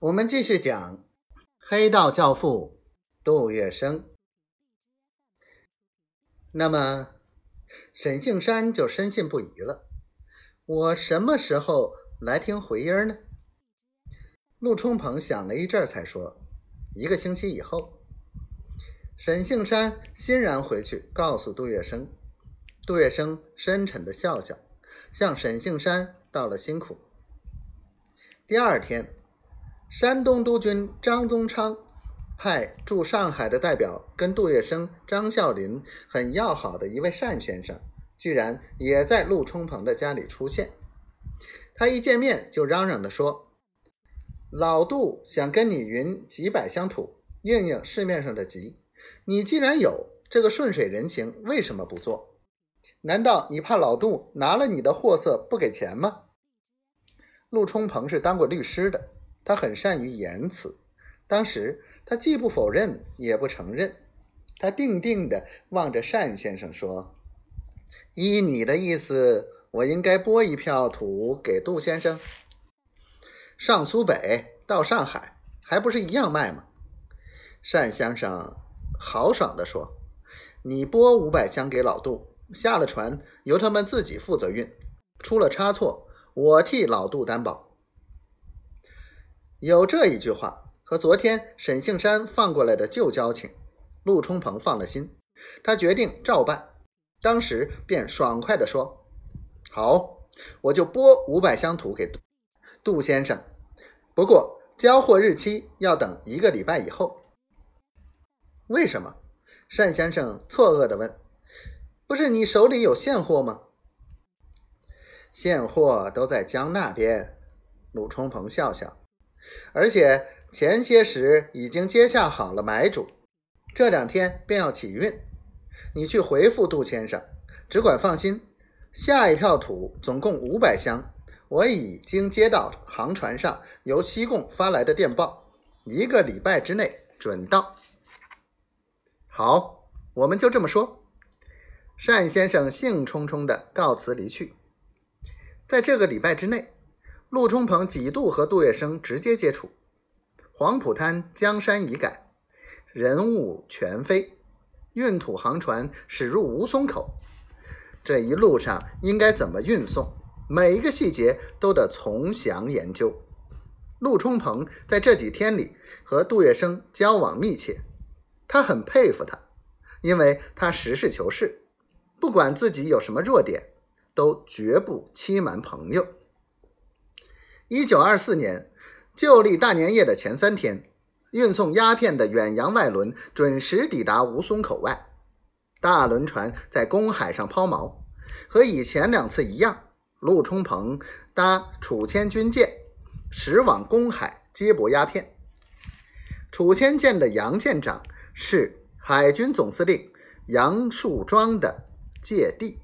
我们继续讲黑道教父杜月笙。那么沈庆山就深信不疑了。我什么时候来听回音呢？陆冲鹏想了一阵，才说：“一个星期以后。”沈庆山欣然回去告诉杜月笙。杜月笙深沉的笑笑，向沈庆山道了辛苦。第二天。山东督军张宗昌派驻上海的代表跟杜月笙、张啸林很要好的一位单先生，居然也在陆冲鹏的家里出现。他一见面就嚷嚷的说：“老杜想跟你匀几百箱土，应应市面上的急。你既然有这个顺水人情，为什么不做？难道你怕老杜拿了你的货色不给钱吗？”陆冲鹏是当过律师的。他很善于言辞，当时他既不否认，也不承认。他定定地望着单先生说：“依你的意思，我应该拨一票土给杜先生，上苏北到上海，还不是一样卖吗？”单先生豪爽地说：“你拨五百箱给老杜，下了船由他们自己负责运，出了差错，我替老杜担保。”有这一句话和昨天沈庆山放过来的旧交情，陆冲鹏放了心，他决定照办。当时便爽快地说：“好，我就拨五百箱土给杜先生，不过交货日期要等一个礼拜以后。”为什么？单先生错愕地问：“不是你手里有现货吗？”现货都在江那边。陆冲鹏笑笑。而且前些时已经接洽好了买主，这两天便要起运。你去回复杜先生，只管放心。下一票土总共五百箱，我已经接到航船上由西贡发来的电报，一个礼拜之内准到。好，我们就这么说。单先生兴冲冲地告辞离去。在这个礼拜之内。陆冲鹏几度和杜月笙直接接触，黄浦滩江山已改，人物全非，运土航船驶入吴淞口，这一路上应该怎么运送，每一个细节都得从详研究。陆冲鹏在这几天里和杜月笙交往密切，他很佩服他，因为他实事求是，不管自己有什么弱点，都绝不欺瞒朋友。一九二四年旧历大年夜的前三天，运送鸦片的远洋外轮准时抵达吴淞口外。大轮船在公海上抛锚，和以前两次一样，陆冲鹏搭楚谦军舰驶往公海接驳鸦片。楚谦舰的杨舰长是海军总司令杨树庄的芥弟。